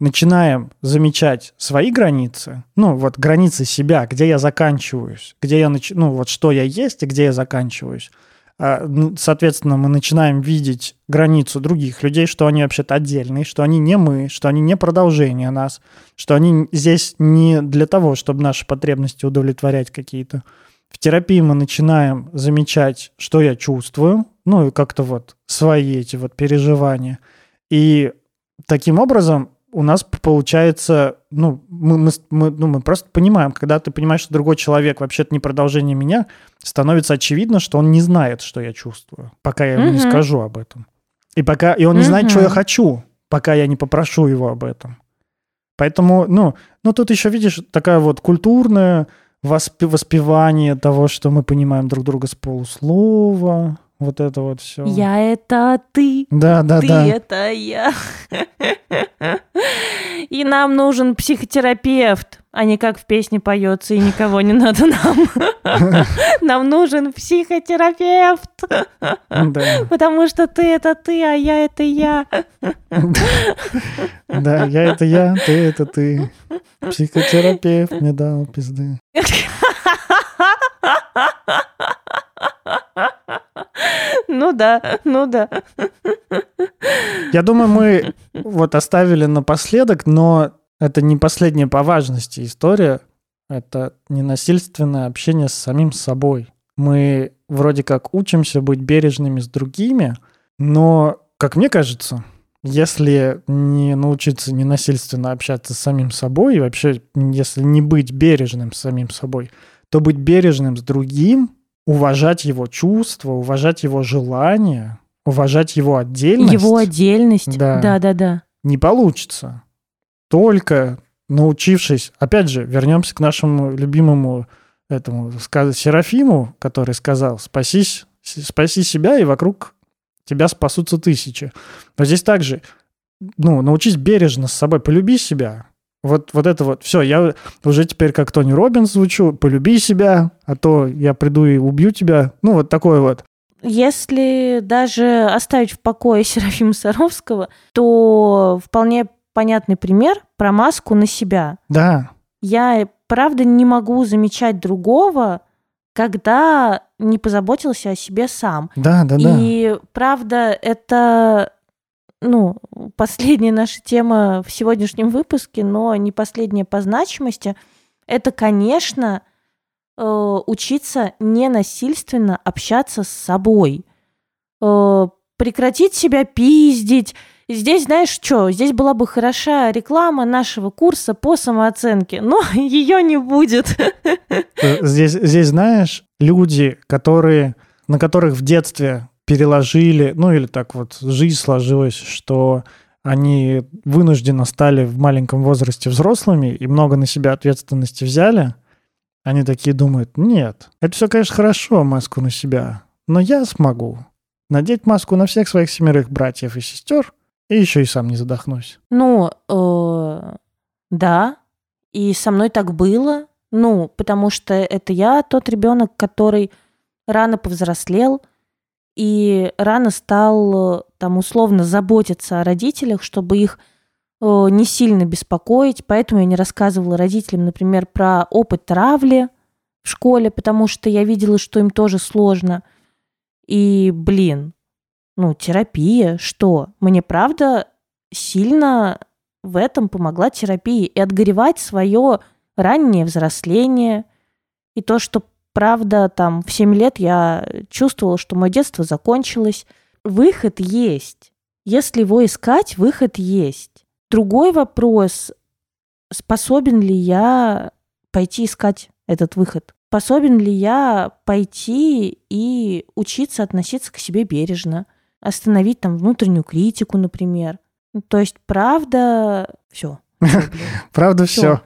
начинаем замечать свои границы, ну вот границы себя, где я заканчиваюсь, где я нач... ну вот что я есть и где я заканчиваюсь. А, ну, Соответственно, мы начинаем видеть границу других людей, что они вообще-то отдельные, что они не мы, что они не продолжение нас, что они здесь не для того, чтобы наши потребности удовлетворять какие-то. В терапии мы начинаем замечать, что я чувствую, ну и как-то вот свои эти вот переживания. И таким образом у нас получается, ну мы, мы, мы- ну, мы просто понимаем, когда ты понимаешь, что другой человек вообще-то не продолжение меня, становится очевидно, что он не знает, что я чувствую, пока я ему не Мгм. скажу об этом. И пока и он не знает, что я хочу, пока я не попрошу его об этом. Поэтому, ну, ну тут еще видишь такая вот культурная воспевание того, что мы понимаем друг друга с полуслова, вот это вот все. Я это ты, Да, да, ты да. это я. И нам нужен психотерапевт, а не как в песне поется, и никого не надо нам. Нам нужен психотерапевт, Да, потому что ты это ты, а я это я. да, я это я, ты это ты. Психотерапевт мне дал пизды. Ну да, ну да. Я думаю, мы вот оставили напоследок, но это не последняя по важности история. Это ненасильственное общение с самим собой. Мы вроде как учимся быть бережными с другими, но, как мне кажется, если не научиться ненасильственно общаться с самим собой, и вообще, если не быть бережным с самим собой, то быть бережным с другим, уважать его чувства, уважать его желания, уважать его отдельность Его отдельность. Да. Да, да, да. не получится. Только научившись, опять же, вернемся к нашему любимому этому Серафиму, который сказал, спасись, спаси себя, и вокруг тебя спасутся тысячи. Но здесь также, ну, научись бережно с собой, полюби себя. Вот, вот это вот, все, я уже теперь как Тони Робинс звучу, полюби себя, а то я приду и убью тебя. Ну, вот такое вот. Если даже оставить в покое Серафима Саровского, то вполне понятный пример про маску на себя. Да, Я, правда, не могу замечать другого, когда не позаботился о себе сам. да, да, да. И правда, это ну, последняя наша тема в сегодняшнем выпуске, но не последняя по значимости. Это, конечно, э, учиться ненасильственно общаться с собой. Э, прекратить себя пиздить. Здесь, знаешь что, здесь была бы хороша реклама нашего курса по самооценке, но ее не будет. Э, Здесь, здесь, знаешь, люди, которые, на которых в детстве переложили, ну или так вот жизнь сложилась, что они вынужденно стали в маленьком возрасте взрослыми и много на себя ответственности взяли, Они такие думают, нет, это все, конечно, хорошо, маску на себя, но я смогу надеть маску на всех своих семерых братьев и сестер, и еще и сам не задохнусь. Ну, э, да, и со мной так было, ну, потому что это я тот ребенок, который рано повзрослел и рано стал там условно заботиться о родителях, чтобы их э, не сильно беспокоить, поэтому я не рассказывала родителям, например, про опыт травли в школе, потому что я видела, что им тоже сложно. И, блин, ну, терапия, что? Мне правда сильно в этом помогла терапия. И отгоревать свое раннее взросление, и то, что, правда, там в 7 лет я чувствовала, что мое детство закончилось. Выход есть. Если его искать, выход есть. Другой вопрос, способен ли я пойти искать этот выход? Способен ли я пойти и учиться относиться к себе бережно? Остановить там внутреннюю критику, например. То есть, правда, все. Правда, все.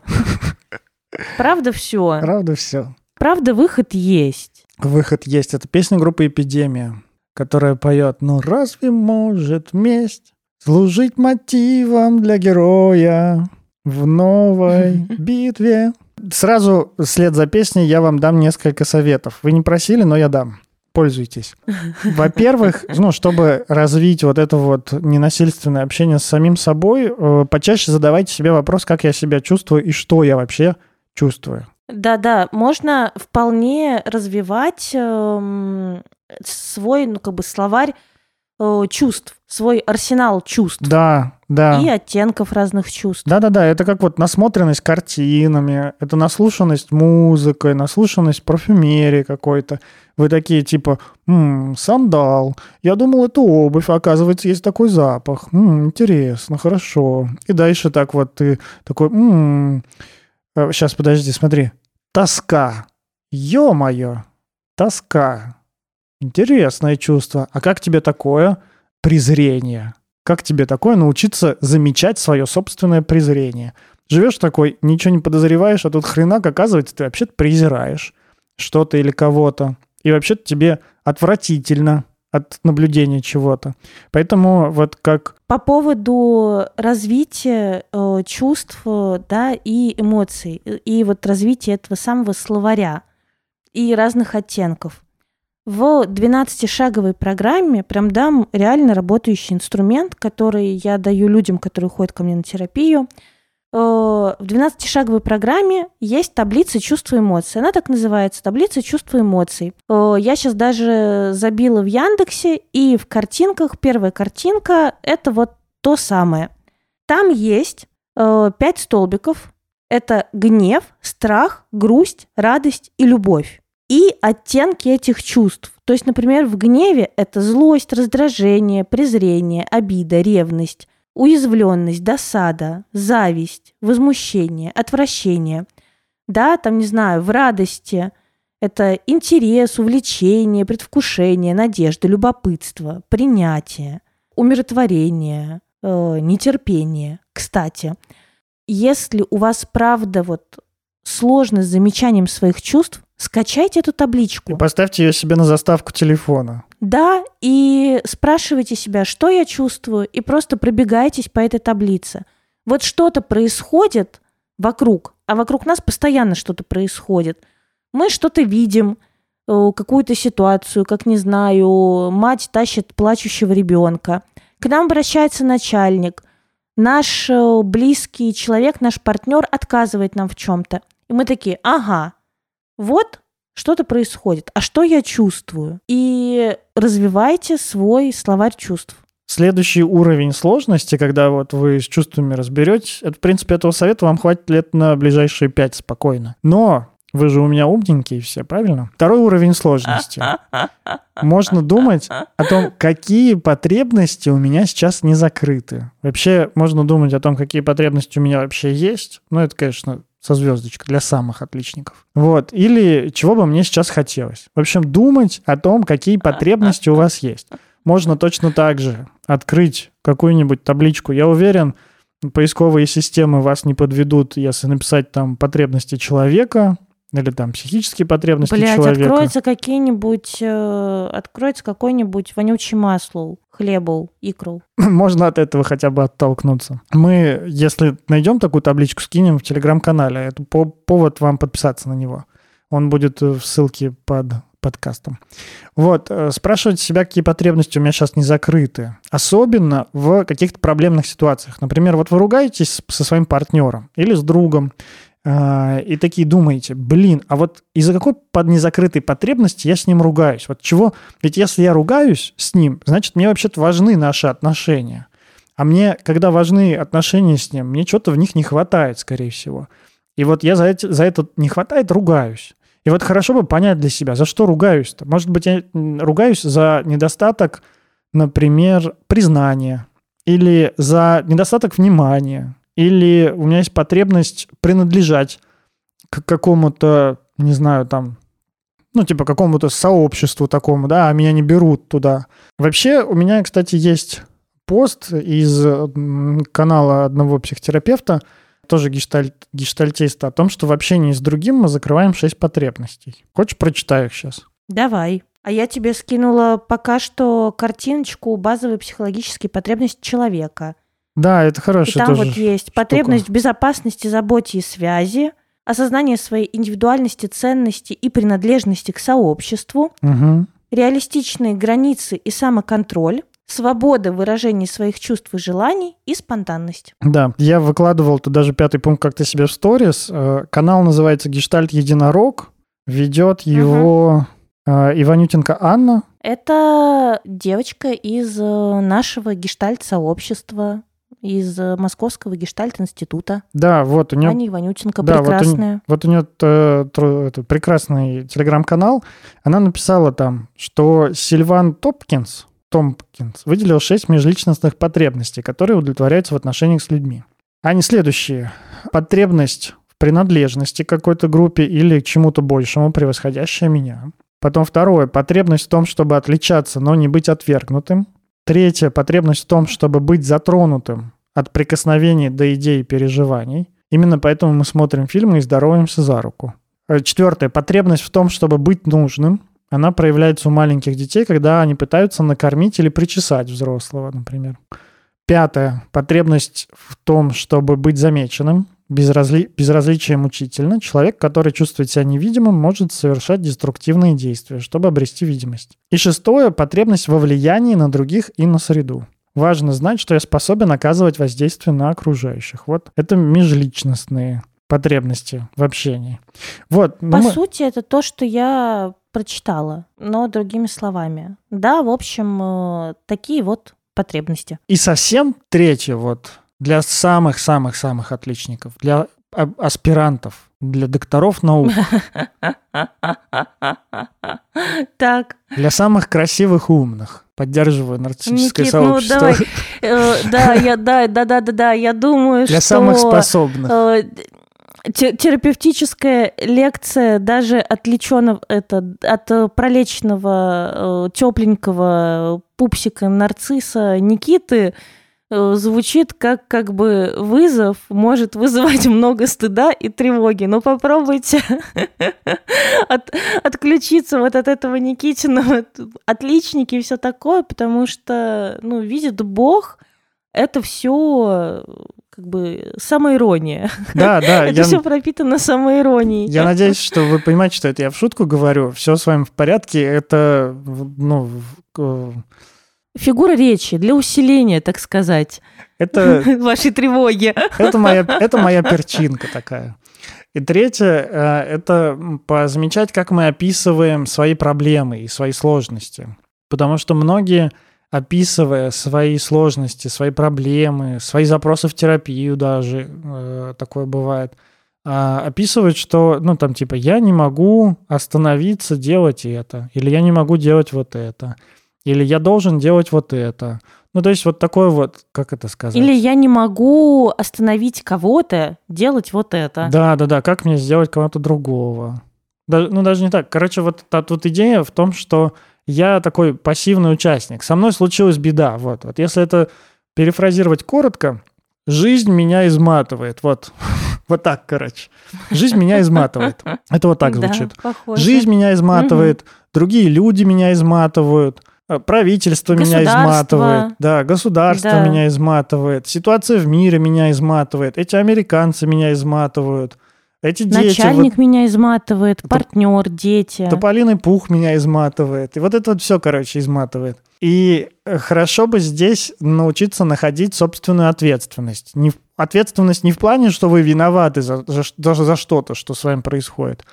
Правда, все. Правда, все. Правда, выход есть. Выход есть. Это песня группы «Эпидемия», которая поет «Ну разве может месть служить мотивом для героя в новой битве?» Сразу вслед за песней я вам дам несколько советов. Вы не просили, но я дам пользуйтесь. Во-первых, ну, чтобы развить вот это вот ненасильственное общение с самим собой, э, почаще задавайте себе вопрос, как я себя чувствую и что я вообще чувствую. Да-да, можно вполне развивать э, свой, ну, как бы словарь э, чувств, свой арсенал чувств. Да, да. И оттенков разных чувств. Да-да-да, это как вот насмотренность картинами, это наслушанность музыкой, наслушанность парфюмерии какой-то. Вы такие типа, м-м, сандал, я думал, это обувь, а оказывается, есть такой запах. М-м, интересно, хорошо. И дальше так вот ты такой, м-м, сейчас, э, подожди, смотри, тоска, ё-моё, тоска. Интересное чувство. А как тебе такое презрение? Как тебе такое научиться замечать свое собственное презрение? Живешь такой, ничего не подозреваешь, а тут хренак, оказывается, ты вообще-то презираешь что-то или кого-то. И вообще-то тебе отвратительно от наблюдения чего-то. Поэтому вот как... По поводу развития э, чувств э, да, и эмоций, и вот развития этого самого словаря и разных оттенков. В 12-шаговой программе прям дам реально работающий инструмент, который я даю людям, которые ходят ко мне на терапию. Э, в 12-шаговой программе есть таблица чувств и эмоций. Она так называется, таблица чувств и эмоций. Э, я сейчас даже забила в Яндексе, и в картинках, первая картинка, это вот то самое. Там есть э, пять столбиков. Это гнев, страх, грусть, радость и любовь и оттенки этих чувств. То есть, например, в гневе это злость, раздражение, презрение, обида, ревность, уязвленность, досада, зависть, возмущение, отвращение. Да, там, не знаю, в радости это интерес, увлечение, предвкушение, надежда, любопытство, принятие, умиротворение, э, нетерпение. Кстати, если у вас правда вот сложность с замечанием своих чувств, скачайте эту табличку. И поставьте ее себе на заставку телефона. Да, и спрашивайте себя, что я чувствую, и просто пробегайтесь по этой таблице. Вот что-то происходит вокруг, а вокруг нас постоянно что-то происходит. Мы что-то видим, э, какую-то ситуацию, как, не знаю, мать тащит плачущего ребенка. К нам обращается начальник. Наш э, близкий человек, наш партнер отказывает нам в чем-то. И мы такие, ага, вот что-то происходит, а что я чувствую? И развивайте свой словарь чувств. Следующий уровень сложности, когда вот вы с чувствами разберетесь, это, в принципе, этого совета вам хватит лет на ближайшие пять спокойно. Но вы же у меня умненькие все, правильно? Второй уровень сложности. Можно думать о том, какие потребности у меня сейчас не закрыты. Вообще, можно думать о том, какие потребности у меня вообще есть. Ну, это, конечно, со звездочкой для самых отличников. Вот. Или чего бы мне сейчас хотелось. В общем, думать о том, какие потребности у вас есть. Можно точно так же открыть какую-нибудь табличку. Я уверен, поисковые системы вас не подведут, если написать там потребности человека, или там психические потребности Блять, человека. откроется какие-нибудь, э, откроется какой-нибудь вонючий масло, хлебу, икру. Можно от этого хотя бы оттолкнуться. Мы, если найдем такую табличку, скинем в телеграм-канале. Это по повод вам подписаться на него. Он будет в ссылке под подкастом. Вот, э, спрашивать себя, какие потребности у меня сейчас не закрыты. Особенно в каких-то проблемных ситуациях. Например, вот вы ругаетесь со своим партнером или с другом, э, и такие думаете, блин, а вот из-за какой под незакрытой потребности я с ним ругаюсь? Вот чего? Ведь если я ругаюсь с ним, значит, мне вообще-то важны наши отношения. А мне, когда важны отношения с ним, мне что-то в них не хватает, скорее всего. И вот я за, эти, за это не хватает, ругаюсь. И вот хорошо бы понять для себя, за что ругаюсь-то. Может быть, я ругаюсь за недостаток, например, признания, или за недостаток внимания, или у меня есть потребность принадлежать к какому-то, не знаю, там, ну, типа какому-то сообществу такому, да, а меня не берут туда. Вообще, у меня, кстати, есть пост из канала одного психотерапевта, тоже гештальт, гештальтиста, о том, что в общении с другим мы закрываем шесть потребностей. Хочешь, прочитаю их сейчас? Давай. А я тебе скинула пока что картиночку базовой психологической потребности человека. Да, это хорошо. И там вот есть штука. потребность в безопасности, заботе и связи, осознание своей индивидуальности, ценности и принадлежности к сообществу, угу. реалистичные границы и самоконтроль, свобода в выражении своих чувств и желаний и спонтанность. Да, я выкладывал тут даже пятый пункт как-то себе в сторис. Э, канал называется «Гештальт Единорог». Ведет его угу. Иванютенко Анна. Это девочка из э, нашего гештальт-сообщества из Московского гештальт-института. Да, вот у нее... Аня Иванютенко, да, прекрасная. Вот у, вот у нее э, это, прекрасный телеграм-канал. Она написала там, что Сильван Топкинс, Томпкинс выделил шесть межличностных потребностей, которые удовлетворяются в отношениях с людьми. Они следующие. Потребность в принадлежности к какой-то группе или к чему-то большему, превосходящая меня. Потом второе. Потребность в том, чтобы отличаться, но не быть отвергнутым. Третье. Потребность в том, чтобы быть затронутым от прикосновений до идей и переживаний. Именно поэтому мы смотрим фильмы и здороваемся за руку. Э, Четвертое. Потребность в том, чтобы быть нужным она проявляется у маленьких детей, когда они пытаются накормить или причесать взрослого, например. Пятое. Потребность в том, чтобы быть замеченным. Безразли... Безразличие мучительно. Человек, который чувствует себя невидимым, может совершать деструктивные действия, чтобы обрести видимость. И шестое. Потребность во влиянии на других и на среду. Важно знать, что я способен оказывать воздействие на окружающих. Вот это межличностные потребности в общении. Вот. По мы... сути, это то, что я прочитала, но другими словами. Да, в общем, э, такие вот потребности. И совсем третье вот для самых-самых-самых отличников, для аспирантов, для докторов наук. Так. Для самых красивых умных. Поддерживаю нарциссическое Никит, сообщество. Ну, давай. Э, да, я, да, да, да, да, да, я думаю, Для что... Для самых способных э, терапевтическая лекция даже отвлеченного это от пролеченного э, тепленького пупсика нарцисса Никиты звучит как как бы вызов, может вызывать много стыда и тревоги. Но попробуйте от, отключиться вот от этого Никитиного отличники и все такое, потому что, ну, видит Бог, это все как бы самоирония. Да, да. это я... все пропитано самоиронией. Я надеюсь, что вы понимаете, что это я в шутку говорю. Все с вами в порядке. Это, ну... Фигура речи для усиления, так сказать, это... вашей тревоги. Это моя, это моя перчинка такая. И третье э, – это позамечать, как мы описываем свои проблемы и свои сложности. Потому что многие описывая свои сложности, свои проблемы, свои запросы в терапию даже, э, такое бывает, э, описывают, что, ну, там, типа, я не могу остановиться делать это, или я не могу делать вот это, или я должен делать вот это. Ну, то есть вот такое вот, как это сказать? Или я не могу остановить кого-то делать вот это. Да, да, да, как мне сделать кого-то другого. Да, ну, даже не так. Короче, вот та вот идея в том, что я такой пассивный участник. Со мной случилась беда. Вот, вот если это перефразировать коротко, жизнь меня изматывает. Вот. Вот так, короче. Жизнь меня изматывает. Это вот так Да, звучит. похоже. Жизнь меня изматывает, другие люди меня изматывают, правительство меня изматывает, да, государство Да. меня изматывает, ситуация в мире меня изматывает, эти американцы меня изматывают, эти дети, Начальник меня изматывает, партнер, дети. вот, тополиный пух меня изматывает, и вот это вот все, короче, изматывает. И э, хорошо бы здесь научиться находить собственную ответственность. Не ответственность не в плане, что вы виноваты за, за даже за что-то, что с вами происходит.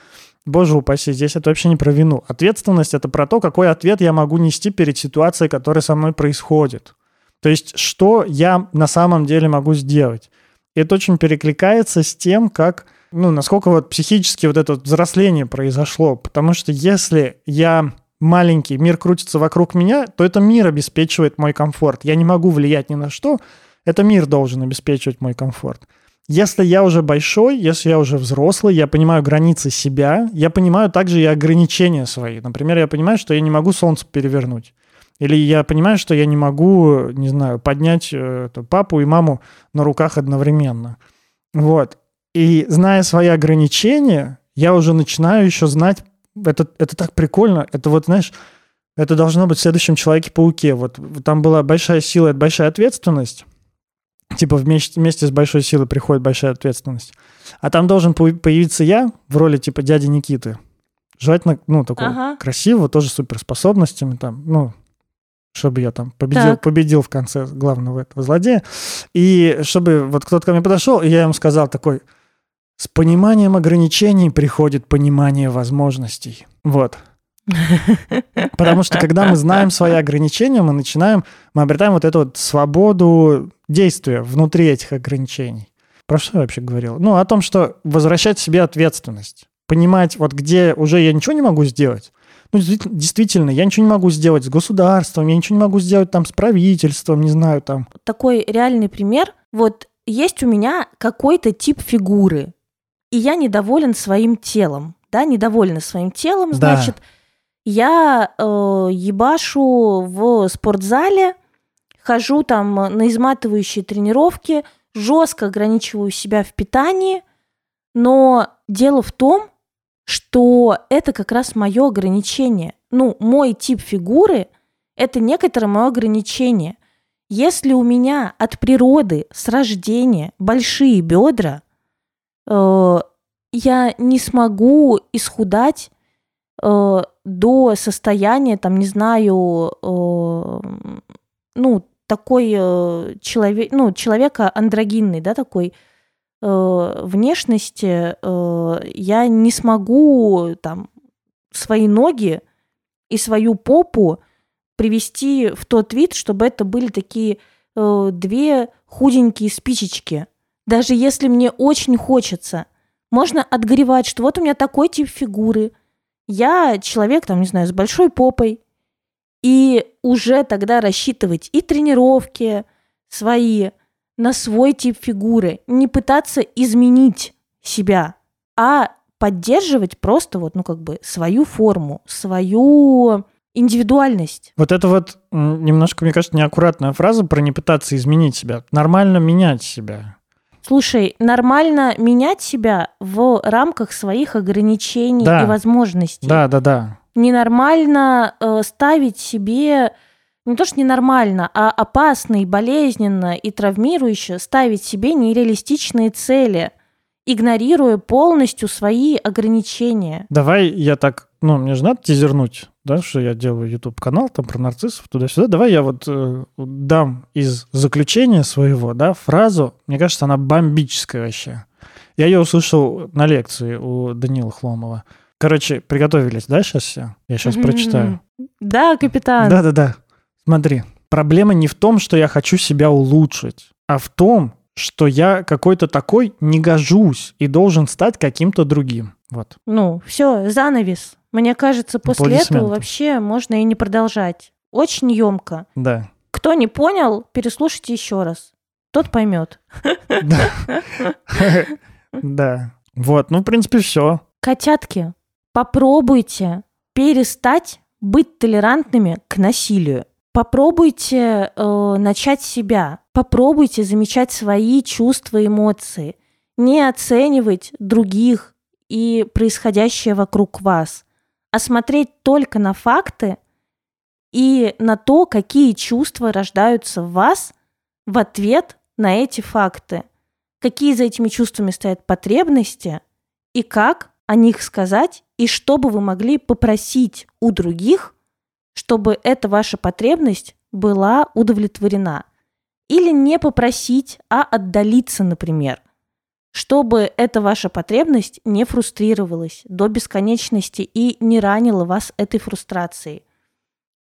Боже упаси, здесь это вообще не про вину. Ответственность — это про то, какой ответ я могу нести перед ситуацией, которая со мной происходит. То есть, что я на самом деле могу сделать. И это очень перекликается с тем, как, ну, насколько вот психически вот это вот взросление произошло. Потому что если я маленький, мир крутится вокруг меня, то это мир обеспечивает мой комфорт. Я не могу влиять ни на что, это мир должен обеспечивать мой комфорт. Если я уже большой, если я уже взрослый, я понимаю границы себя, я понимаю также и ограничения свои. Например, я понимаю, что я не могу солнце перевернуть. Или я понимаю, что я не могу, не знаю, поднять э, папу и маму на руках одновременно. Вот. И зная свои ограничения, я уже начинаю еще знать, это, это так прикольно, это вот, знаешь, это должно быть в следующем Человеке-пауке. Вот там была большая сила, это большая ответственность. Типа вместе, вместе с большой силой приходит большая ответственность. А там должен появиться я в роли типа дяди Никиты. Желательно, ну, такого Ага. красивого, тоже суперспособностями, там, ну, чтобы я там победил, Так. победил в конце главного этого злодея. И чтобы вот кто-то ко мне подошел, и я ему сказал такой, с пониманием ограничений приходит понимание возможностей. Вот. Потому что когда мы знаем свои ограничения, мы начинаем, мы обретаем вот эту вот свободу действия внутри этих ограничений. Про что я вообще говорил? Ну, о том, что возвращать себе ответственность. Понимать, вот где уже я ничего не могу сделать. Ну, действительно- я ничего не могу сделать с государством, я ничего не могу сделать там с правительством, не знаю, там. Такой реальный пример. Вот есть у меня какой-то тип фигуры, и я недоволен своим телом. Да, недовольна своим телом, Да. значит, я э, ебашу в спортзале, хожу там на изматывающие тренировки, жестко ограничиваю себя в питании, но дело в том, что это как раз мое ограничение. Ну, мой тип фигуры – это некоторое мое ограничение. Если у меня от природы с рождения большие бедра, э, я не смогу исхудать э, до состояния, там, не знаю, э, ну, такой э, человек, ну, человека андрогинный, да, такой э, внешности, э, я не смогу там свои ноги и свою попу привести в тот вид, чтобы это были такие э, две худенькие спичечки. Даже если мне очень хочется, можно отгоревать, что вот у меня такой тип фигуры. Я человек, там, не знаю, с большой попой. И уже тогда рассчитывать и тренировки свои на свой тип фигуры. Не пытаться изменить себя, а поддерживать просто вот, ну, как бы свою форму, свою индивидуальность. Вот это вот немножко, мне кажется, неаккуратная фраза про не пытаться изменить себя. Нормально менять себя. Слушай, нормально менять себя в рамках своих ограничений Да. и возможностей. Да, да, да. Ненормально э, ставить себе, не то что ненормально, а опасно и болезненно и травмирующе ставить себе нереалистичные цели, игнорируя полностью свои ограничения. Давай я так, ну, мне же надо тизернуть, да, что я делаю YouTube-канал там про нарциссов туда-сюда. Давай я вот э, дам из заключения своего, да, фразу, мне кажется, она бомбическая вообще. Я ее услышал на лекции у Данила Хломова. Короче, приготовились, да, сейчас все? Я сейчас прочитаю. Да, капитан. Да-да-да. Смотри, проблема не в том, что я хочу себя улучшить, а в том, что я какой-то такой не гожусь и должен стать каким-то другим. Вот. Ну, все, занавес. Мне кажется, после этого вообще можно и не продолжать. Очень емко. Да. Кто не понял, переслушайте еще раз. Тот поймет. Да. Да. Вот, ну, в принципе, все. Котятки, попробуйте перестать быть толерантными к насилию. Попробуйте э, начать себя. Попробуйте замечать свои чувства эмоции. не оценивать других и происходящее вокруг вас, а смотреть только на факты и на то, какие чувства рождаются в вас в ответ на эти факты, какие за этими чувствами стоят потребности и как о них сказать, и что бы вы могли попросить у других, чтобы эта ваша потребность была удовлетворена. Или не попросить, а отдалиться, например, чтобы эта ваша потребность не фрустрировалась до бесконечности и не ранила вас этой фрустрацией.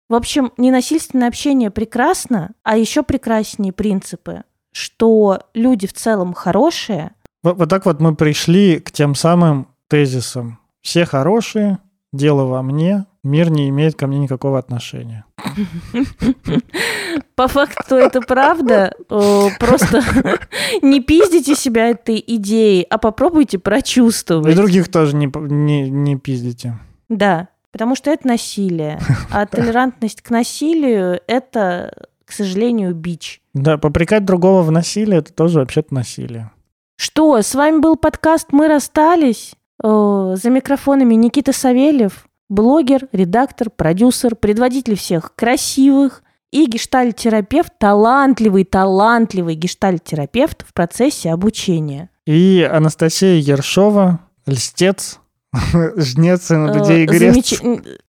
В общем, ненасильственное общение прекрасно, а еще прекраснее принципы, что люди в целом хорошие. Вот, вот так вот мы пришли к тем самым тезисам. Все хорошие, дело во мне, мир не имеет ко мне никакого отношения. По факту это правда. Просто не пиздите себя этой идеей, а попробуйте прочувствовать. И других тоже не, не, не пиздите. Да, потому что это насилие. А толерантность к насилию – это, к сожалению, бич. Да, попрекать другого в насилии – это тоже вообще-то насилие. Что, с вами был подкаст «Мы расстались». За микрофонами Никита Савельев, блогер, редактор, продюсер, предводитель всех красивых и гештальтерапевт, талантливый, талантливый гештальтерапевт в процессе обучения. И Анастасия Ершова, льстец, Жнец на людей и Замеч...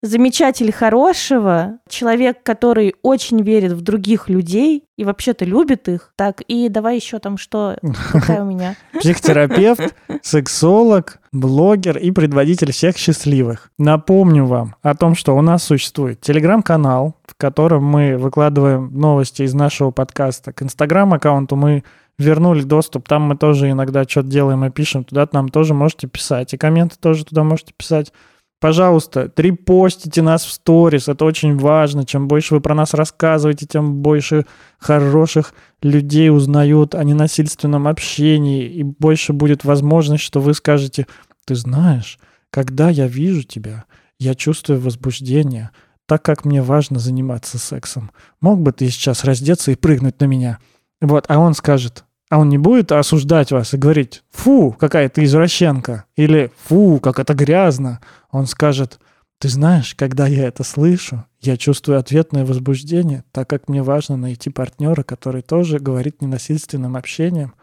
Замечатель хорошего, человек, который очень верит в других людей и вообще-то любит их. Так, и давай еще там что, какая у меня? Психотерапевт, сексолог, блогер и предводитель всех счастливых. Напомню вам о том, что у нас существует телеграм-канал, в котором мы выкладываем новости из нашего подкаста. К инстаграм-аккаунту мы вернули доступ, там мы тоже иногда что-то делаем и пишем, туда нам тоже можете писать, и комменты тоже туда можете писать. Пожалуйста, трипостите нас в сторис, это очень важно. Чем больше вы про нас рассказываете, тем больше хороших людей узнают о ненасильственном общении, и больше будет возможность, что вы скажете, ты знаешь, когда я вижу тебя, я чувствую возбуждение, так как мне важно заниматься сексом. Мог бы ты сейчас раздеться и прыгнуть на меня? Вот, а он скажет, а он не будет осуждать вас и говорить, фу, какая ты извращенка, или фу, как это грязно. Он скажет, ты знаешь, когда я это слышу, я чувствую ответное возбуждение, так как мне важно найти партнера, который тоже говорит ненасильственным общением.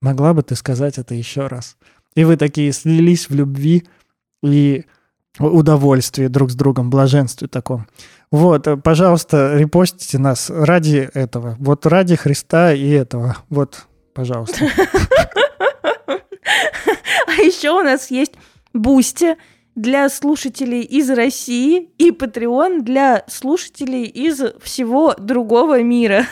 Могла бы ты сказать это еще раз? И вы такие слились в любви и удовольствии друг с другом, блаженстве таком. Вот, пожалуйста, репостите нас ради этого. Вот ради Христа и этого. Вот, Пожалуйста. А еще у нас есть Boosty для слушателей из России и Patreon для слушателей из всего другого мира.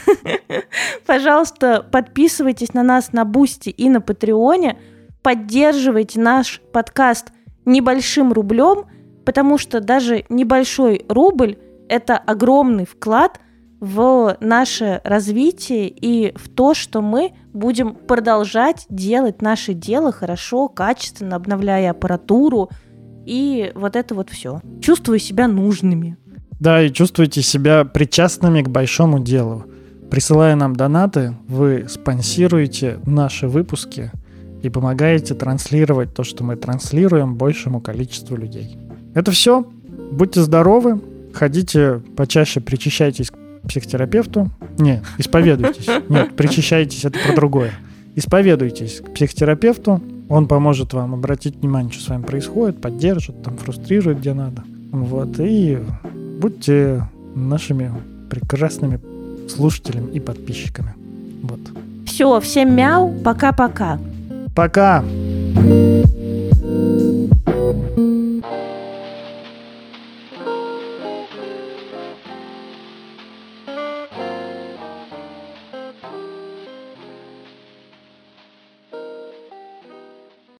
Пожалуйста, подписывайтесь на нас на Boosty и на Patreon е, поддерживайте наш подкаст небольшим рублем, потому что даже небольшой рубль – это огромный вклад – в наше развитие и в то, что мы будем продолжать делать наше дело хорошо, качественно, обновляя аппаратуру и вот это вот все. Чувствую себя нужными. Да, и чувствуйте себя причастными к большому делу. Присылая нам донаты, вы спонсируете наши выпуски и помогаете транслировать то, что мы транслируем большему количеству людей. Это все. Будьте здоровы, ходите почаще, причащайтесь к психотерапевту. Не, исповедуйтесь. Нет, причащайтесь, это про другое. Исповедуйтесь к психотерапевту, он поможет вам обратить внимание, что с вами происходит, поддержит, там фрустрирует, где надо. Вот, и будьте нашими прекрасными слушателями и подписчиками. Вот. Все, всем мяу, пока-пока. Пока! -пока. пока.